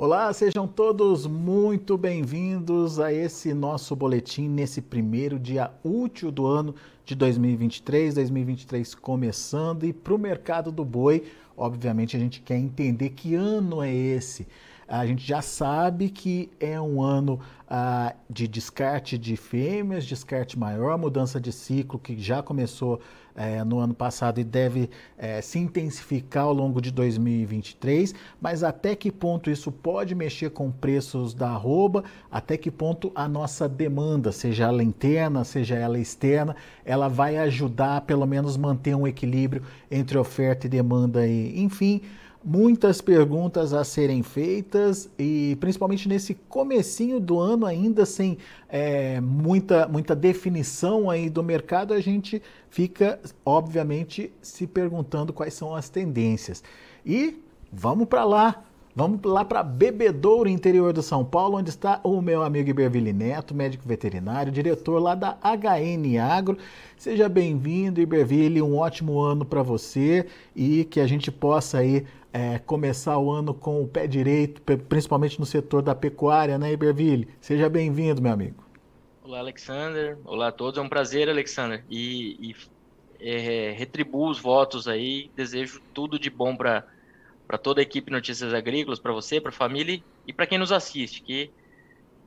Olá, sejam todos muito bem-vindos a esse nosso boletim nesse primeiro dia útil do ano de 2023, 2023 começando e para o mercado do boi, obviamente a gente quer entender que ano é esse. A gente já sabe que é um ano ah, de descarte de fêmeas, descarte maior, mudança de ciclo que já começou eh, no ano passado e deve eh, se intensificar ao longo de 2023. Mas até que ponto isso pode mexer com preços da arroba? Até que ponto a nossa demanda, seja ela interna, seja ela externa, ela vai ajudar a pelo menos manter um equilíbrio entre oferta e demanda aí. Enfim muitas perguntas a serem feitas e principalmente nesse comecinho do ano ainda sem é, muita, muita definição aí do mercado, a gente fica obviamente se perguntando quais são as tendências. E vamos para lá, Vamos lá para Bebedouro, interior do São Paulo, onde está o meu amigo Iberville Neto, médico veterinário, diretor lá da HN Agro. Seja bem-vindo, Iberville, um ótimo ano para você e que a gente possa aí é, começar o ano com o pé direito, principalmente no setor da pecuária, né, Iberville? Seja bem-vindo, meu amigo. Olá, Alexander. Olá a todos. É um prazer, Alexander. E, e é, retribuo os votos aí. Desejo tudo de bom para para toda a equipe Notícias Agrícolas, para você, para a família e para quem nos assiste, que,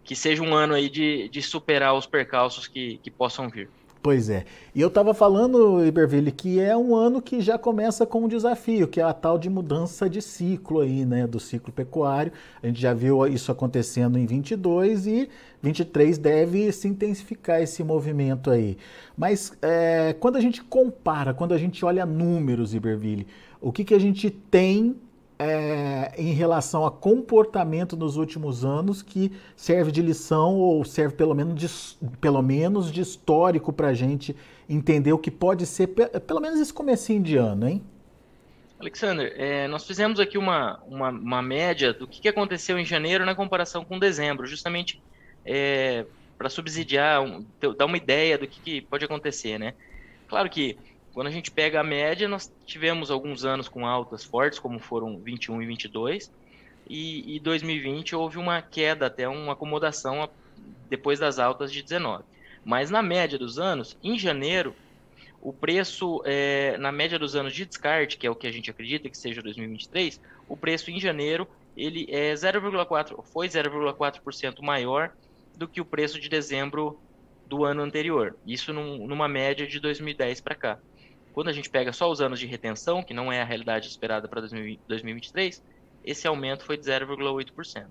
que seja um ano aí de, de superar os percalços que, que possam vir. Pois é. E eu estava falando, Iberville, que é um ano que já começa com um desafio, que é a tal de mudança de ciclo aí, né, do ciclo pecuário. A gente já viu isso acontecendo em 22 e 23 deve se intensificar esse movimento aí. Mas é, quando a gente compara, quando a gente olha números, Iberville, o que, que a gente tem é, em relação a comportamento nos últimos anos que serve de lição ou serve pelo menos de, pelo menos de histórico para a gente entender o que pode ser pelo menos esse comecinho de ano, hein? Alexander, é, nós fizemos aqui uma, uma, uma média do que, aconteceu em janeiro na comparação com dezembro, justamente é, para subsidiar, um, dar uma ideia do que, que pode acontecer, né? Claro que quando a gente pega a média, nós tivemos alguns anos com altas fortes, como foram 21 e 22, e, e 2020 houve uma queda, até uma acomodação depois das altas de 19. Mas na média dos anos, em janeiro, o preço, é, na média dos anos de descarte, que é o que a gente acredita que seja 2023, o preço em janeiro ele é 0,4, foi 0,4% maior do que o preço de dezembro do ano anterior. Isso num, numa média de 2010 para cá. Quando a gente pega só os anos de retenção, que não é a realidade esperada para 2023, esse aumento foi de 0,8%.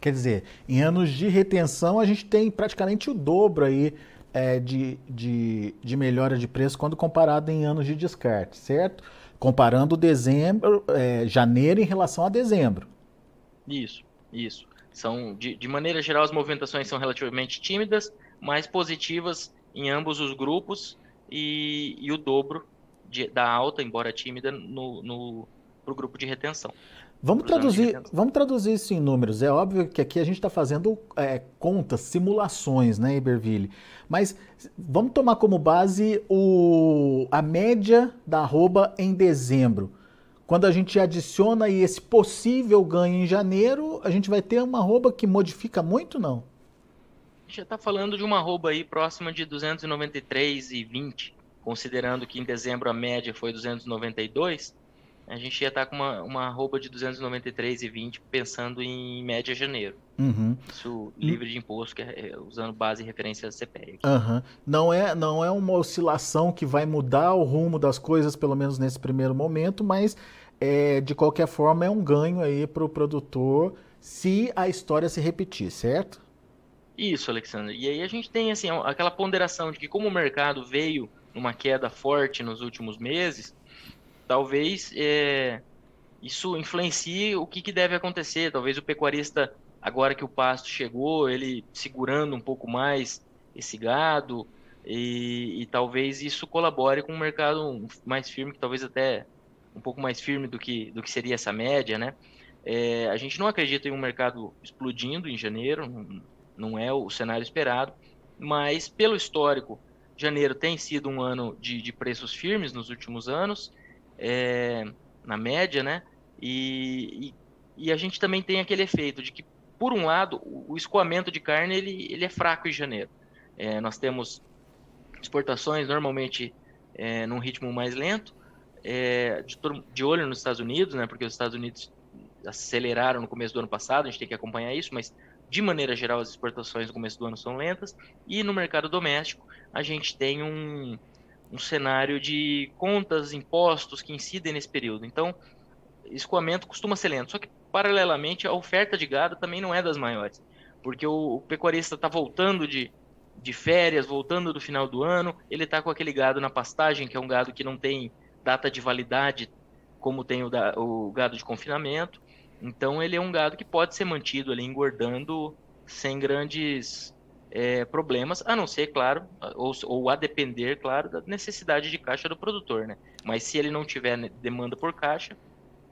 Quer dizer, em anos de retenção, a gente tem praticamente o dobro aí é, de, de, de melhora de preço quando comparado em anos de descarte, certo? Comparando dezembro, é, janeiro em relação a dezembro. Isso, isso. São, de, de maneira geral, as movimentações são relativamente tímidas, mas positivas em ambos os grupos e, e o dobro de, da alta, embora tímida, no, no para o grupo de retenção. Vamos traduzir, vamos traduzir isso em números. É óbvio que aqui a gente está fazendo é, contas, simulações, né, Iberville? Mas vamos tomar como base o, a média da arroba em dezembro. Quando a gente adiciona aí esse possível ganho em janeiro, a gente vai ter uma arroba que modifica muito, não? gente já está falando de uma arroba aí próxima de 293,20, considerando que em dezembro a média foi 292, a gente ia estar tá com uma, uma arroba de 293,20 pensando em média janeiro. Uhum. Isso livre de imposto, que é, é usando base e referência da CPE. Uhum. Não, é, não é uma oscilação que vai mudar o rumo das coisas, pelo menos nesse primeiro momento, mas é, de qualquer forma é um ganho aí para o produtor se a história se repetir, certo? Isso, Alexandre. E aí a gente tem assim aquela ponderação de que como o mercado veio numa queda forte nos últimos meses, talvez é, isso influencie o que, que, deve acontecer. Talvez o pecuarista, agora que o pasto chegou, ele segurando um pouco mais esse gado, e, e talvez isso colabore com um mercado mais firme, que talvez até um pouco mais firme do que, do que seria essa média, né? É, a gente não acredita em um mercado explodindo em janeiro, não é o cenário esperado, mas pelo histórico, janeiro tem sido um ano de, de preços firmes nos últimos anos, é, na média, né? E, e, e a gente também tem aquele efeito de que, por um lado, o escoamento de carne ele, ele é fraco em janeiro. É, nós temos exportações normalmente é, num ritmo mais lento, é, de, de, olho nos Estados Unidos, né, porque os Estados Unidos aceleraram no começo do ano passado, a gente tem que acompanhar isso, mas de maneira geral as exportações no começo do ano são lentas, e no mercado doméstico a gente tem um, um cenário de contas, impostos que incidem nesse período. Então, escoamento costuma ser lento, só que paralelamente a oferta de gado também não é das maiores, porque o, o pecuarista está voltando de, de férias, voltando do final do ano, ele está com aquele gado na pastagem, que é um gado que não tem data de validade como tem o, da, o gado de confinamento. Então ele é um gado que pode ser mantido ali engordando sem grandes é, problemas, a não ser, claro, ou, ou, a depender, claro, da necessidade de caixa do produtor, né? Mas se ele não tiver demanda por caixa,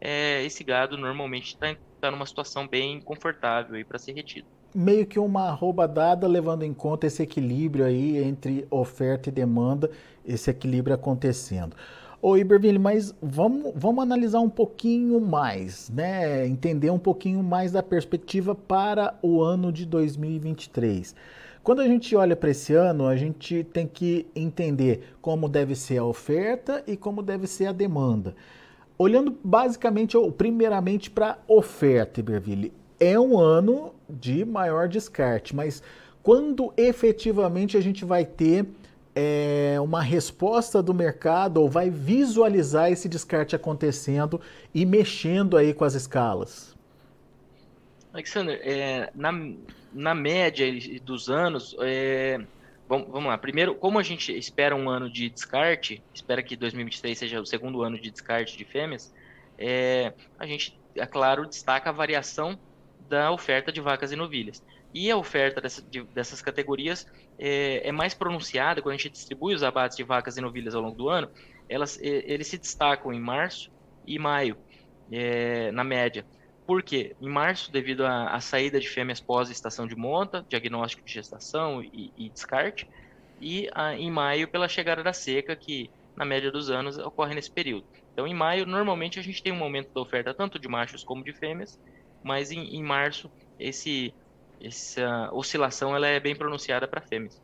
é, esse gado normalmente está tá numa situação bem confortável aí para ser retido meio que uma arroba dada, levando em conta esse equilíbrio aí entre oferta e demanda, esse equilíbrio acontecendo. Ô Iberville, mas vamos, vamos analisar um pouquinho mais, né? Entender um pouquinho mais da perspectiva para o ano de 2023. Quando a gente olha para esse ano, a gente tem que entender como deve ser a oferta e como deve ser a demanda. Olhando basicamente, ou primeiramente para a oferta, Iberville, é um ano de maior descarte, mas quando efetivamente a gente vai ter é, uma resposta do mercado ou vai visualizar esse descarte acontecendo e mexendo aí com as escalas? Alexander, é, na, na média dos anos, é, vamos, vamos, lá. Primeiro, como a gente espera um ano de descarte, espera que 2023 seja o segundo ano de descarte de fêmeas, é, a gente, é claro, destaca a variação da oferta de vacas e novilhas. E a oferta dessa, de, dessas categorias é, é, mais pronunciada quando a gente distribui os abates de vacas e novilhas ao longo do ano. Elas, eles se destacam em março e maio, é, na média. Por quê? Em março, devido à, saída de fêmeas pós-estação de monta, diagnóstico de gestação e, e descarte, e a, em maio, pela chegada da seca, que na média dos anos ocorre nesse período. Então, em maio, normalmente a gente tem um aumento da oferta tanto de machos como de fêmeas, mas em, em março esse essa oscilação ela é bem pronunciada para fêmeas.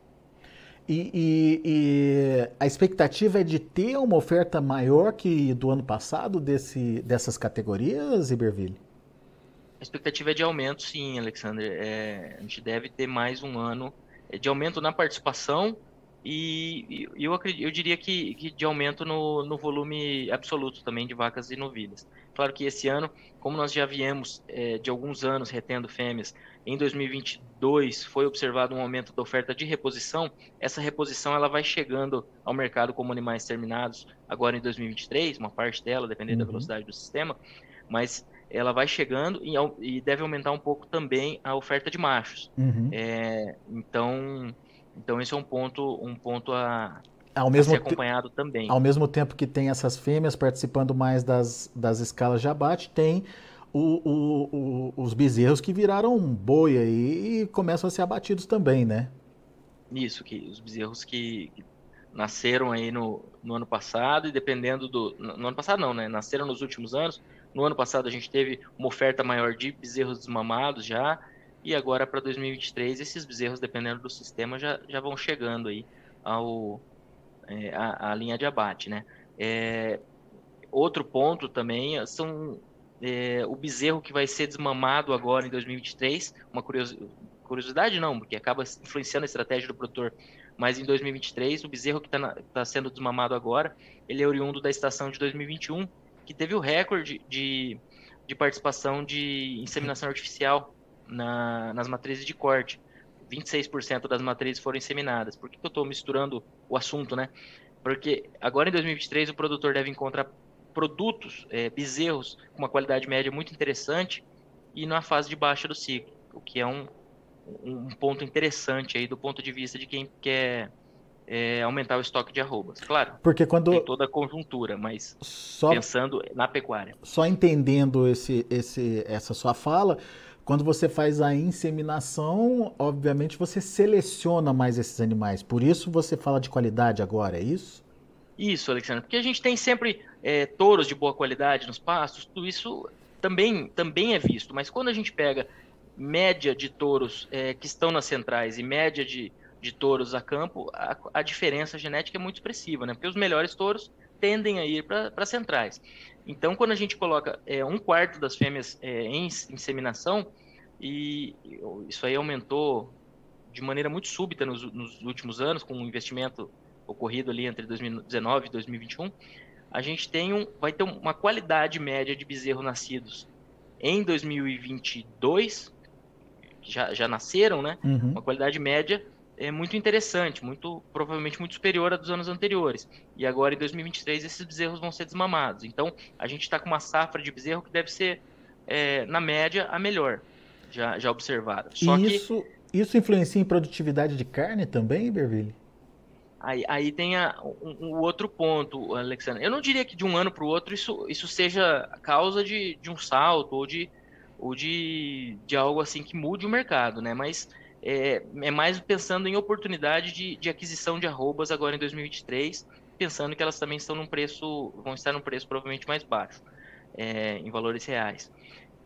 E, e, e, a expectativa é de ter uma oferta maior que do ano passado desse, dessas categorias, Iberville? A expectativa é de aumento, sim, Alexander. É, a gente deve ter mais um ano de aumento na participação e, e eu, acredito, eu diria que, que de aumento no, no volume absoluto também de vacas e novilhas. Claro que esse ano, como nós já viemos é, de alguns anos retendo fêmeas, em 2022 foi observado um aumento da oferta de reposição. Essa reposição ela vai chegando ao mercado como animais terminados agora em 2023, uma parte dela, dependendo uhum. da velocidade do sistema, mas ela vai chegando e, e, deve aumentar um pouco também a oferta de machos. Uhum. É, então, então esse é um ponto, um ponto a, ao mesmo ser acompanhado também. Ao mesmo tempo que tem essas fêmeas participando mais das, das escalas de abate, tem o, o, o, os bezerros que viraram boi aí e começam a ser abatidos também, né? Isso, que os bezerros que, que nasceram aí no, no ano passado e dependendo do... No ano passado não, né? Nasceram nos últimos anos. No ano passado a gente teve uma oferta maior de bezerros desmamados já e agora para 2023 esses bezerros, dependendo do sistema, já, já vão chegando aí ao, é, a, a, linha de abate, né? É, outro ponto também são é, o bezerro que vai ser desmamado agora em 2023, uma curiosidade não, porque acaba influenciando a estratégia do produtor, mas em 2023 o bezerro que está tá sendo desmamado agora, ele é oriundo da estação de 2021, que teve o recorde de, de participação de inseminação artificial na, nas matrizes de corte. 26% das matrizes foram inseminadas. Por que, que eu estou misturando o assunto, né? Porque agora em 2023 o produtor deve encontrar produtos, é, bezerros com uma qualidade média muito interessante e na fase de baixa do ciclo, o que é um, um ponto interessante aí do ponto de vista de quem quer é, aumentar o estoque de arrobas. Claro, porque quando tem toda a conjuntura, mas só, pensando na pecuária. Só entendendo esse, esse, essa sua fala, quando você faz a inseminação, obviamente você seleciona mais esses animais. Por isso você fala de qualidade agora, é isso? Isso, Alexandre. Porque a gente tem sempre é, touros de boa qualidade nos pastos, tudo isso também, também é visto, mas quando a gente pega média de touros é, que estão nas centrais e média de, de touros a campo, a, a, diferença genética é muito expressiva, né? Porque os melhores touros tendem a ir para centrais. Então, quando a gente coloca é, um quarto das fêmeas é, em inseminação, e isso aí aumentou de maneira muito súbita nos, nos últimos anos, com o um investimento ocorrido ali entre 2019 e 2021, a gente tem um, vai ter uma qualidade média de bezerros nascidos em 2022, que já, já nasceram, né? Uhum. Uma qualidade média é muito interessante, muito provavelmente muito superior à dos anos anteriores. E agora em 2023 esses bezerros vão ser desmamados. Então a gente está com uma safra de bezerro que deve ser é, na média a melhor já, já observada. Só isso, que... isso influencia em produtividade de carne também, Berville? Aí, aí tem a, um, um, outro ponto, Alexandre. Eu não diria que de um ano para o outro isso, isso seja causa de, de um salto ou de, ou de, de algo assim que mude o mercado, né? Mas é, é mais pensando em oportunidade de, de aquisição de arrobas agora em 2023, pensando que elas também estão num preço, vão estar num preço provavelmente mais baixo, é, em valores reais.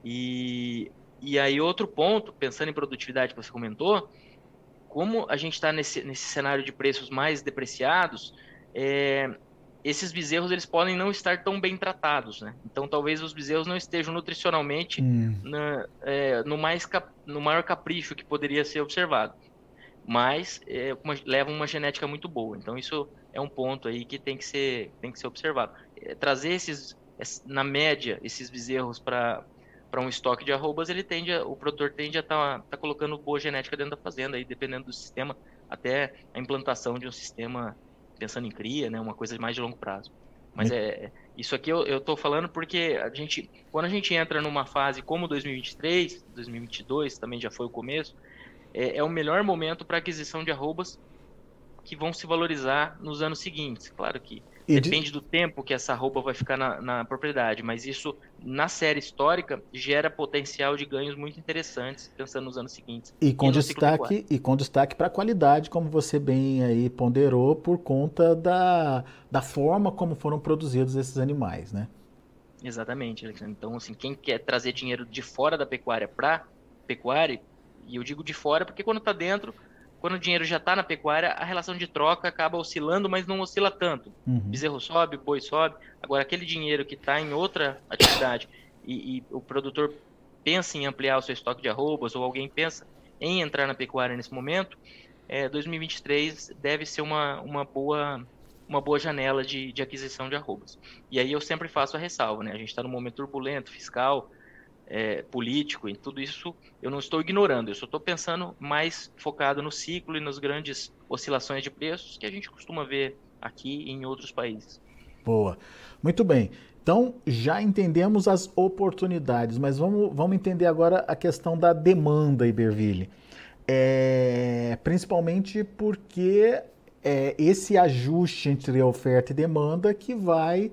E, e aí outro ponto, pensando em produtividade que você comentou, como a gente está nesse, nesse cenário de preços mais depreciados, é, esses bezerros eles podem não estar tão bem tratados, né? Então talvez os bezerros não estejam nutricionalmente hum. na, é, no, mais cap, no maior capricho que poderia ser observado, mas é, uma, levam uma genética muito boa. Então isso é um ponto aí que tem que ser tem que ser observado. É, trazer esses na média esses bezerros para para um estoque de arrobas, ele tende a, o produtor tende a estar tá, tá colocando boa genética dentro da fazenda, aí, dependendo do sistema, até a implantação de um sistema pensando em cria, né, uma coisa mais de longo prazo. Mas é isso aqui eu estou falando porque a gente, quando a gente entra numa fase como 2023, 2022 também já foi o começo, é, é o melhor momento para aquisição de arrobas que vão se valorizar nos anos seguintes. Claro que e Depende de... do tempo que essa roupa vai ficar na, na, propriedade, mas isso, na série histórica, gera potencial de ganhos muito interessantes, pensando nos anos seguintes. E com e destaque e com destaque para a qualidade, como você bem aí ponderou, por conta da, da forma como foram produzidos esses animais, né? Exatamente, Alexandre. Então, assim, quem quer trazer dinheiro de fora da pecuária para pecuária, e eu digo de fora porque quando está dentro quando o dinheiro já está na pecuária, a relação de troca acaba oscilando, mas não oscila tanto. Uhum. Bezerro sobe, boi sobe. Agora, aquele dinheiro que está em outra atividade e, e, o produtor pensa em ampliar o seu estoque de arrobas, ou alguém pensa em entrar na pecuária nesse momento, é, 2023 deve ser uma, uma, boa, uma boa janela de, de aquisição de arrobas. E aí eu sempre faço a ressalva, né? A gente está num momento turbulento, fiscal, é, político, e tudo isso eu não estou ignorando, eu só estou pensando mais focado no ciclo e nas grandes oscilações de preços que a gente costuma ver aqui e em outros países. Boa. Muito bem. Então, já entendemos as oportunidades, mas vamos, vamos entender agora a questão da demanda, Iberville. É, principalmente porque é esse ajuste entre oferta e demanda que vai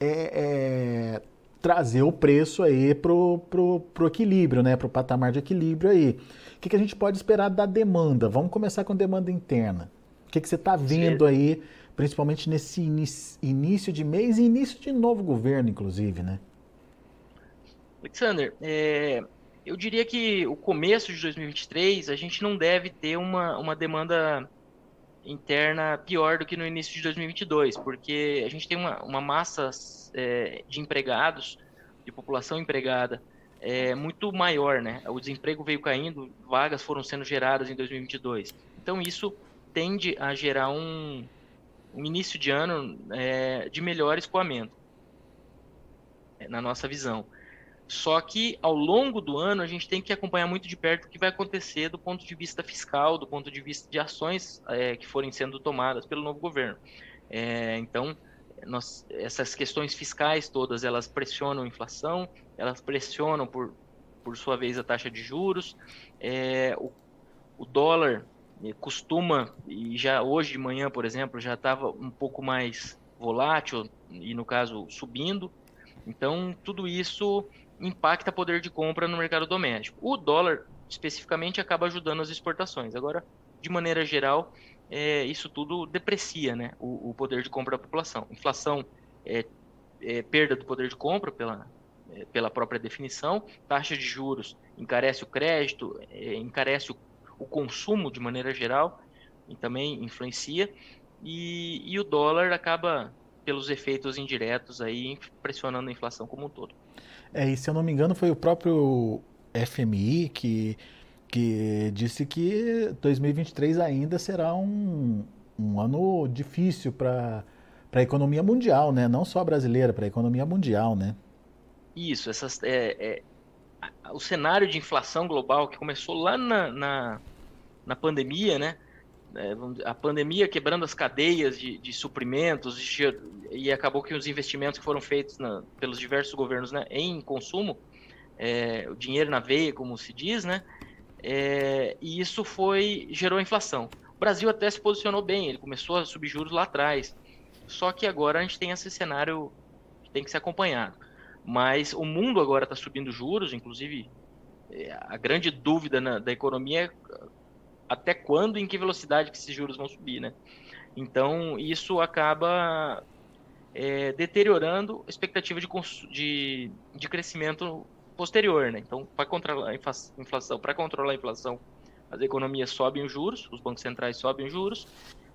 é, é, trazer o preço aí pro, pro, pro equilíbrio, né? Pro patamar de equilíbrio aí. O que, que a gente pode esperar da demanda? Vamos começar com demanda interna. O que, que você está vendo Sim. aí, principalmente nesse início de mês e início de novo governo, inclusive, né? Alexander, é, eu diria que o começo de 2023 a gente não deve ter uma, uma demanda interna pior do que no início de 2022, porque a gente tem uma, uma massa é, de empregados, de população empregada, é muito maior, né? O desemprego veio caindo, vagas foram sendo geradas em 2022. Então isso tende a gerar um, um início de ano é, de melhor escoamento, é, na nossa visão. Só que ao longo do ano a gente tem que acompanhar muito de perto o que vai acontecer do ponto de vista fiscal, do ponto de vista de ações é, que forem sendo tomadas pelo novo governo. É, então, nós, essas questões fiscais todas, elas pressionam a inflação, elas pressionam, por, por sua vez, a taxa de juros. É, o, o dólar costuma, e já hoje de manhã, por exemplo, já estava um pouco mais volátil, e no caso subindo. Então, tudo isso impacta poder de compra no mercado doméstico. O dólar, especificamente, acaba ajudando as exportações. Agora, de maneira geral, é, isso tudo deprecia né, o, o, poder de compra da população. Inflação é, é, perda do poder de compra pela, é, pela própria definição. Taxa de juros encarece o crédito, é, encarece o, o, consumo de maneira geral e também influencia. E, e o dólar acaba, pelos efeitos indiretos, aí pressionando a inflação como um todo. É, e se eu não me engano, foi o próprio FMI que, que disse que 2023 ainda será um, um ano difícil para a economia mundial, né? Não só brasileira, para a economia mundial, né? Isso, essas, é, é, o cenário de inflação global que começou lá na, na, na pandemia, né? É, a pandemia quebrando as cadeias de, de suprimentos de, e acabou que os investimentos que foram feitos na, pelos diversos governos né, em consumo, é, o dinheiro na veia, como se diz, né? É, e isso foi gerou inflação. O Brasil até se posicionou bem, ele começou a subir juros lá atrás. Só que agora a gente tem esse cenário que tem que ser acompanhado. Mas o mundo agora está subindo juros, inclusive é, a grande dúvida na, da economia é até quando e em que velocidade que esses juros vão subir, né? Então isso acaba é, deteriorando a expectativa de, de, de crescimento posterior, né? Então, para controlar a inflação, para controlar a inflação, as economias sobem os juros, os bancos centrais sobem os juros,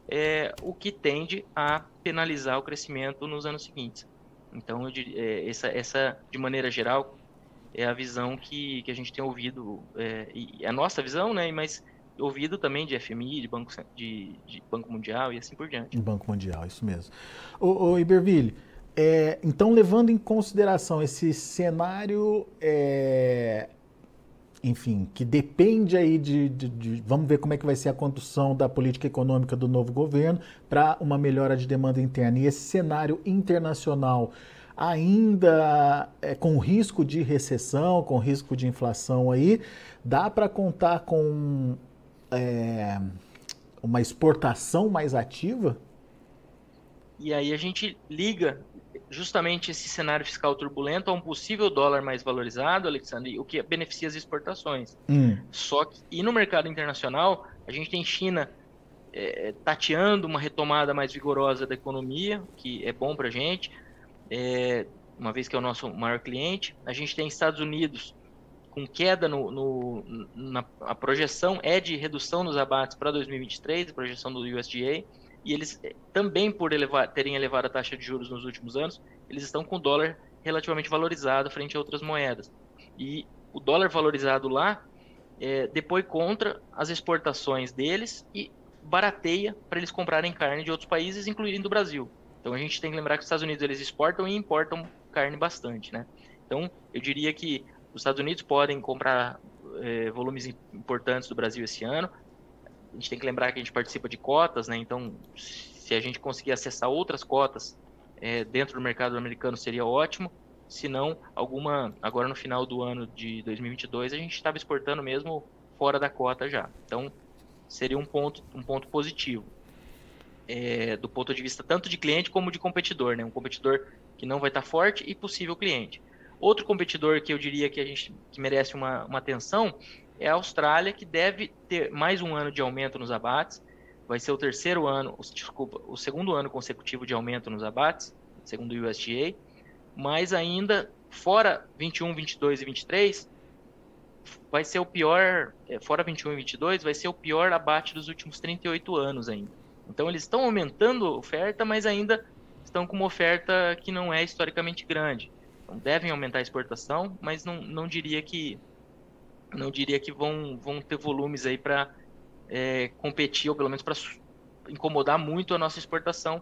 é, o que tende a penalizar o crescimento nos anos seguintes. Então, eu, é, essa, essa, de maneira geral, é a visão que, que a gente tem ouvido, é, e a nossa visão, né, mas ouvido também de FMI, de Banco, de, de Banco Mundial e assim por diante. Banco Mundial, isso mesmo. Ô, ô Iberville, é, então levando em consideração esse cenário, é, enfim, que depende aí de, de, de, vamos ver como é que vai ser a condução da política econômica do novo governo para uma melhora de demanda interna. E esse cenário internacional ainda é, com risco de recessão, com risco de inflação aí, dá para contar com é, uma exportação mais ativa? E aí a gente liga justamente esse cenário fiscal turbulento a um possível dólar mais valorizado, Alexandre, o que beneficia as exportações. Hum. Só que, e no mercado internacional, a gente tem China é, tateando uma retomada mais vigorosa da economia, que é bom para a gente, é, uma vez que é o nosso maior cliente. A gente tem Estados Unidos com queda no, no na a projeção é de redução nos abates para 2023, a projeção do USDA e eles eh, também por elevar, terem elevado a taxa de juros nos últimos anos, eles estão com o dólar relativamente valorizado frente a outras moedas. E o dólar valorizado lá é, depois contra as exportações deles e barateia para eles comprarem carne de outros países, incluindo o Brasil. Então a gente tem que lembrar que os Estados Unidos eles exportam e importam carne bastante, né? Então eu diria que os Estados Unidos podem comprar é, volumes importantes do Brasil esse ano, a gente tem que lembrar que a gente participa de cotas, né? Então, se a gente conseguir acessar outras cotas é, dentro do mercado americano seria ótimo. Se não, alguma agora no final do ano de 2022 a gente estava exportando mesmo fora da cota já. Então, seria um ponto um ponto positivo. É, do ponto de vista tanto de cliente como de competidor, né? Um competidor que não vai estar forte e possível cliente. Outro competidor que eu diria que a gente que merece uma, uma atenção é a Austrália, que deve ter mais um ano de aumento nos abates. Vai ser o terceiro ano, desculpa, o segundo ano consecutivo de aumento nos abates, segundo o USDA. Mas ainda, fora 21, 22 e 23, vai ser o pior, é, fora 21 e 22, vai ser o pior abate dos últimos 38 anos ainda. Então eles estão aumentando a oferta, mas ainda estão com uma oferta que não é historicamente grande. Devem aumentar a exportação, mas não, não diria que não diria que vão, vão ter volumes aí para é, competir, ou pelo menos para incomodar muito a nossa exportação,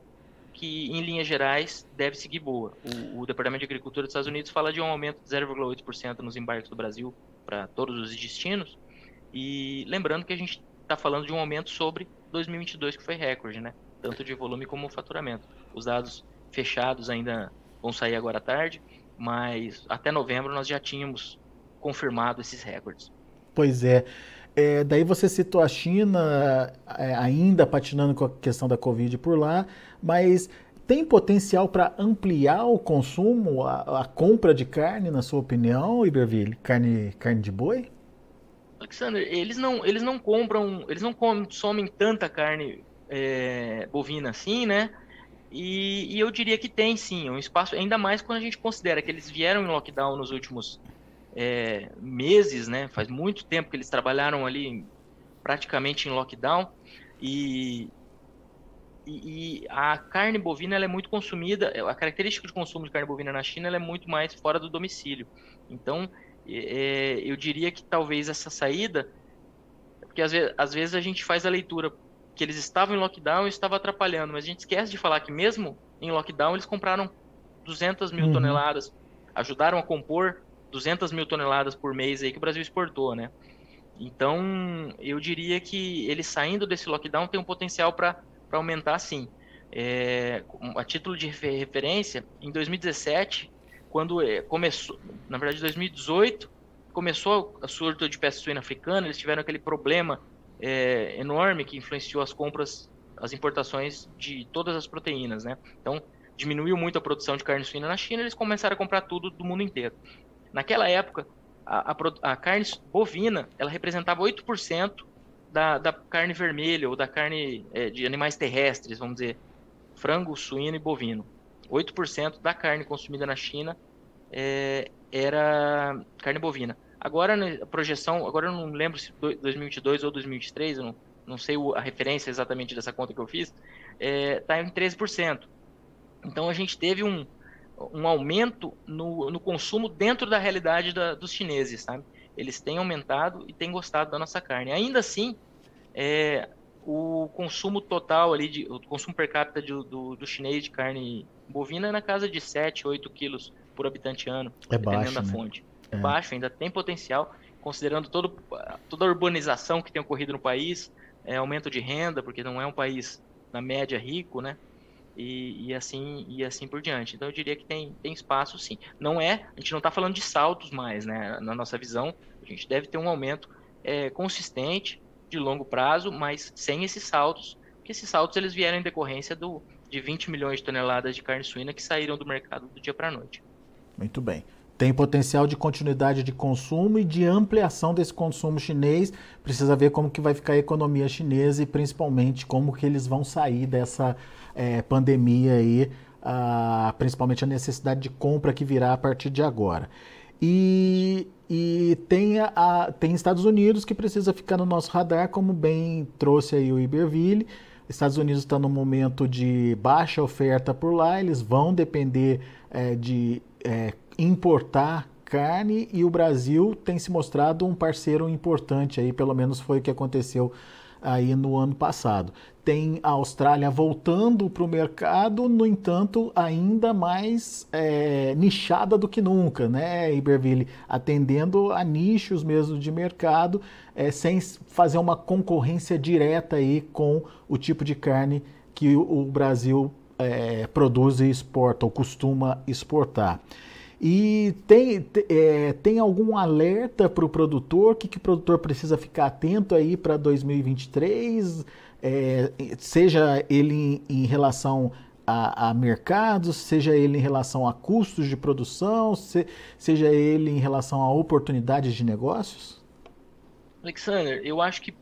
que em linhas gerais deve seguir boa. O, o, Departamento de Agricultura dos Estados Unidos fala de um aumento de 0,8% nos embarques do Brasil para todos os destinos, e lembrando que a gente está falando de um aumento sobre 2022, que foi recorde, né? tanto de volume como faturamento. Os dados fechados ainda vão sair agora à tarde, mas até novembro nós já tínhamos confirmado esses recordes. Pois é. é daí você citou a China é, ainda patinando com a questão da Covid por lá, mas tem potencial para ampliar o consumo, a, a, compra de carne, na sua opinião, Iberville? Carne, carne de boi? Alexander, eles não, eles não compram, eles não consomem tanta carne é, bovina assim, né? E, e, eu diria que tem sim um espaço, ainda mais quando a gente considera que eles vieram em lockdown nos últimos é, meses, né? Faz muito tempo que eles trabalharam ali praticamente em lockdown e, e, e a carne bovina é muito consumida. A característica de consumo de carne bovina na China é muito mais fora do domicílio. Então, é, eu diria que talvez essa saída, porque às vezes, às vezes a gente faz a leitura que eles estavam em lockdown e estava atrapalhando, mas a gente esquece de falar que mesmo em lockdown eles compraram 200 mil uhum. toneladas, ajudaram a compor 200 mil toneladas por mês aí que o Brasil exportou, né? Então, eu diria que ele saindo desse lockdown tem um potencial para aumentar sim. É, a título de referência, em 2017, quando é, começou, na verdade, 2018, começou a surto de peste suína africana, eles tiveram aquele problema é, enorme que influenciou as compras, as importações de todas as proteínas, né? Então, diminuiu muito a produção de carne suína na China, eles começaram a comprar tudo do mundo inteiro. Naquela época, a, a, a carne bovina, ela representava 8% da, da carne vermelha ou da carne é, de animais terrestres, vamos dizer, frango, suíno e bovino. 8% da carne consumida na China é, era carne bovina. Agora, né, a projeção, agora eu não lembro se 2022 ou 2023, eu não, não sei a referência exatamente dessa conta que eu fiz, está é, tá em 13%. Então a gente teve um, um aumento no, no consumo dentro da realidade da, dos chineses, sabe? Eles têm aumentado e têm gostado da nossa carne. Ainda assim, é, o consumo total ali, de, o consumo per capita de, do, do chinês de carne bovina é na casa de 7, 8 quilos por habitante ano, é dependendo baixo, da né? fonte é. baixo, ainda tem potencial, considerando todo, toda a urbanização que tem ocorrido no país, é, aumento de renda, porque não é um país na média rico, né? E, e, assim e assim por diante. Então eu diria que tem, tem espaço sim. Não é, a gente não está falando de saltos mais, né? Na nossa visão, a gente deve ter um aumento é, consistente de longo prazo, mas sem esses saltos, porque esses saltos eles vieram em decorrência do, de 20 milhões de toneladas de carne suína que saíram do mercado do dia para a noite. Muito bem tem potencial de continuidade de consumo e de ampliação desse consumo chinês. Precisa ver como que vai ficar a economia chinesa e principalmente como que eles vão sair dessa é, pandemia aí, principalmente a necessidade de compra que virá a partir de agora. E, e tem, a, tem Estados Unidos que precisa ficar no nosso radar, como bem trouxe aí o Iberville. Estados Unidos está num momento de baixa oferta por lá, eles vão depender é, de é, importar carne e o Brasil tem se mostrado um parceiro importante aí, pelo menos foi o que aconteceu aí no ano passado. Tem a Austrália voltando para o mercado, no entanto, ainda mais é, nichada do que nunca, né, Iberville? Atendendo a nichos mesmo de mercado, é, sem fazer uma concorrência direta aí com o tipo de carne que o Brasil é, produz e exporta, ou costuma exportar. E tem, é, tem algum alerta para o produtor? O que, que o produtor precisa ficar atento aí para 2023? É, seja ele em, em relação a, a, mercados, seja ele em relação a custos de produção, se, seja ele em relação a oportunidades de negócios? Alexander, eu acho que.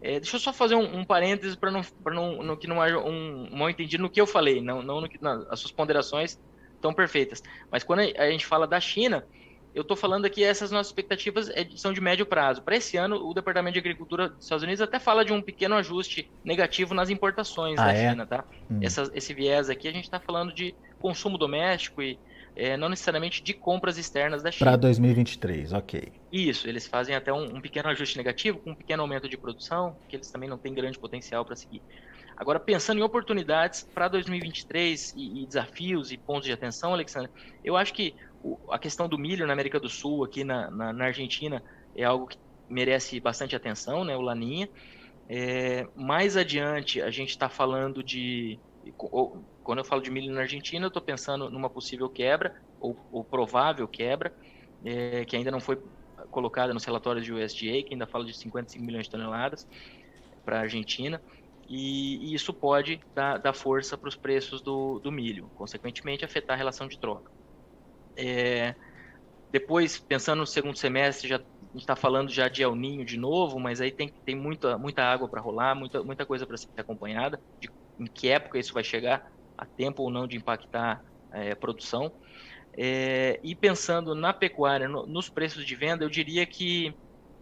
É, deixa eu só fazer um, um parêntese para não, não, não, que não haja um, mal entendido no que eu falei, não, não no que, as suas ponderações tão perfeitas. Mas quando a gente fala da China, eu estou falando aqui, essas nossas expectativas é são de médio prazo. Para esse ano, o Departamento de Agricultura dos Estados Unidos até fala de um pequeno ajuste negativo nas importações ah, da é? China, tá? Hum. Essa, esse viés aqui, a gente está falando de consumo doméstico e é, não necessariamente de compras externas da China. Para 2023, ok. Isso, eles fazem até um, um, pequeno ajuste negativo, com um pequeno aumento de produção, que eles também não têm grande potencial para seguir. Agora, pensando em oportunidades para 2023 e, e, desafios e pontos de atenção, Alexandre, eu acho que o, a questão do milho na América do Sul, aqui na, na, na Argentina, é algo que merece bastante atenção, né, o Laninha. É, mais adiante, a gente está falando de. Quando eu falo de milho na Argentina, eu estou pensando numa possível quebra, ou, ou provável quebra, é, que ainda não foi colocada nos relatórios de USDA, que ainda fala de 55 milhões de toneladas para a Argentina e, e isso pode dar, dar força para os preços do, do, milho, consequentemente afetar a relação de troca. É, depois, pensando no segundo semestre, já, a gente está falando já de El Ninho de novo, mas aí tem, tem muita, muita água para rolar, muita, muita coisa para ser acompanhada, de em que época isso vai chegar, a tempo ou não de impactar é, a produção. É, e pensando na pecuária, no, nos preços de venda, eu diria que,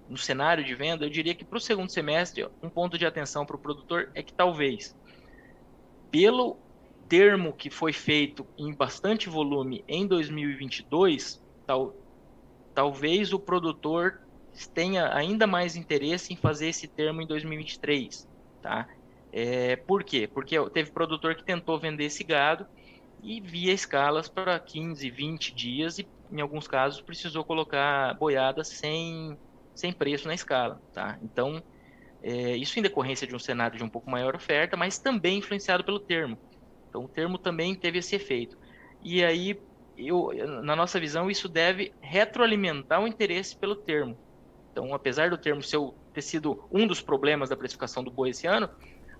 no cenário de venda, eu diria que para o segundo semestre, um ponto de atenção para o produtor é que talvez, pelo termo que foi feito em bastante volume em 2022, tal, talvez o produtor tenha ainda mais interesse em fazer esse termo em 2023, tá? É, por quê? Porque teve produtor que tentou vender esse gado e via escalas para 15, 20 dias e em alguns casos precisou colocar boiada sem, sem preço na escala, tá? Então, é, isso em decorrência de um cenário de um pouco maior oferta, mas também influenciado pelo termo. Então, o termo também teve esse efeito. E aí, eu, na nossa visão, isso deve retroalimentar o interesse pelo termo. Então, apesar do termo ser, ter sido um dos problemas da precificação do boi esse ano,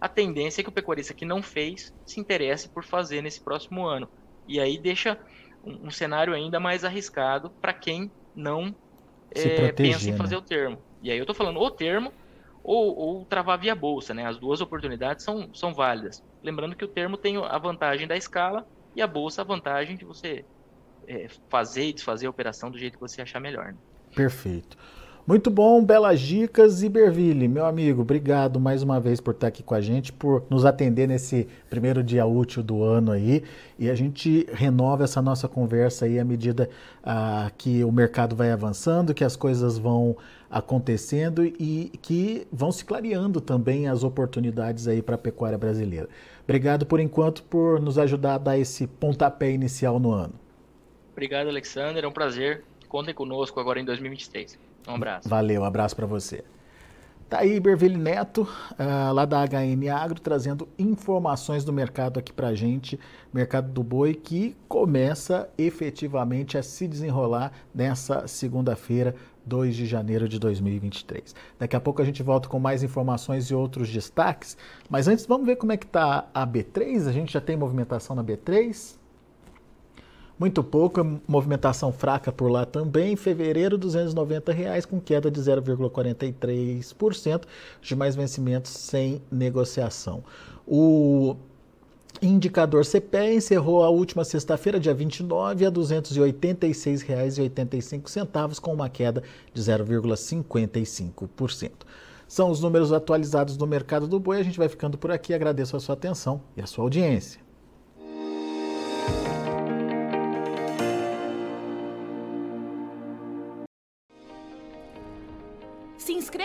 a tendência é que o pecuarista que não fez se interesse por fazer nesse próximo ano. E aí deixa um, um cenário ainda mais arriscado para quem não é, pensa em né? fazer o termo. E aí eu estou falando o termo ou, ou, travar via bolsa, né? As duas oportunidades são, são válidas. Lembrando que o termo tem a vantagem da escala e a bolsa a vantagem de você é, fazer e desfazer a operação do jeito que você achar melhor. Né? Perfeito. Muito bom, belas dicas. Iberville, meu amigo, obrigado mais uma vez por estar aqui com a gente, por nos atender nesse primeiro dia útil do ano aí. E a gente renova essa nossa conversa aí à medida ah, que o mercado vai avançando, que as coisas vão acontecendo e que vão se clareando também as oportunidades aí para a pecuária brasileira. Obrigado por enquanto por nos ajudar a dar esse pontapé inicial no ano. Obrigado, Alexander. É um prazer. Contem conosco agora em 2023. Um abraço. Valeu, um abraço para você. Tá aí Berville Neto, uh, lá da HN Agro, trazendo informações do mercado aqui pra gente, mercado do boi, que começa efetivamente a se desenrolar nessa segunda-feira, 2 de janeiro de 2023. Daqui a pouco a gente volta com mais informações e outros destaques, mas antes vamos ver como é que tá a B3, a gente já tem movimentação na B3? Muito pouco, movimentação fraca por lá também. Fevereiro, 290 reais, com queda de 0,43%. Os demais vencimentos sem negociação. O indicador CPE encerrou a última sexta-feira, dia 29, a R$ 286,85, com uma queda de 0,55%. São os números atualizados do mercado do boi. A gente vai ficando por aqui. Agradeço a sua atenção e a sua audiência.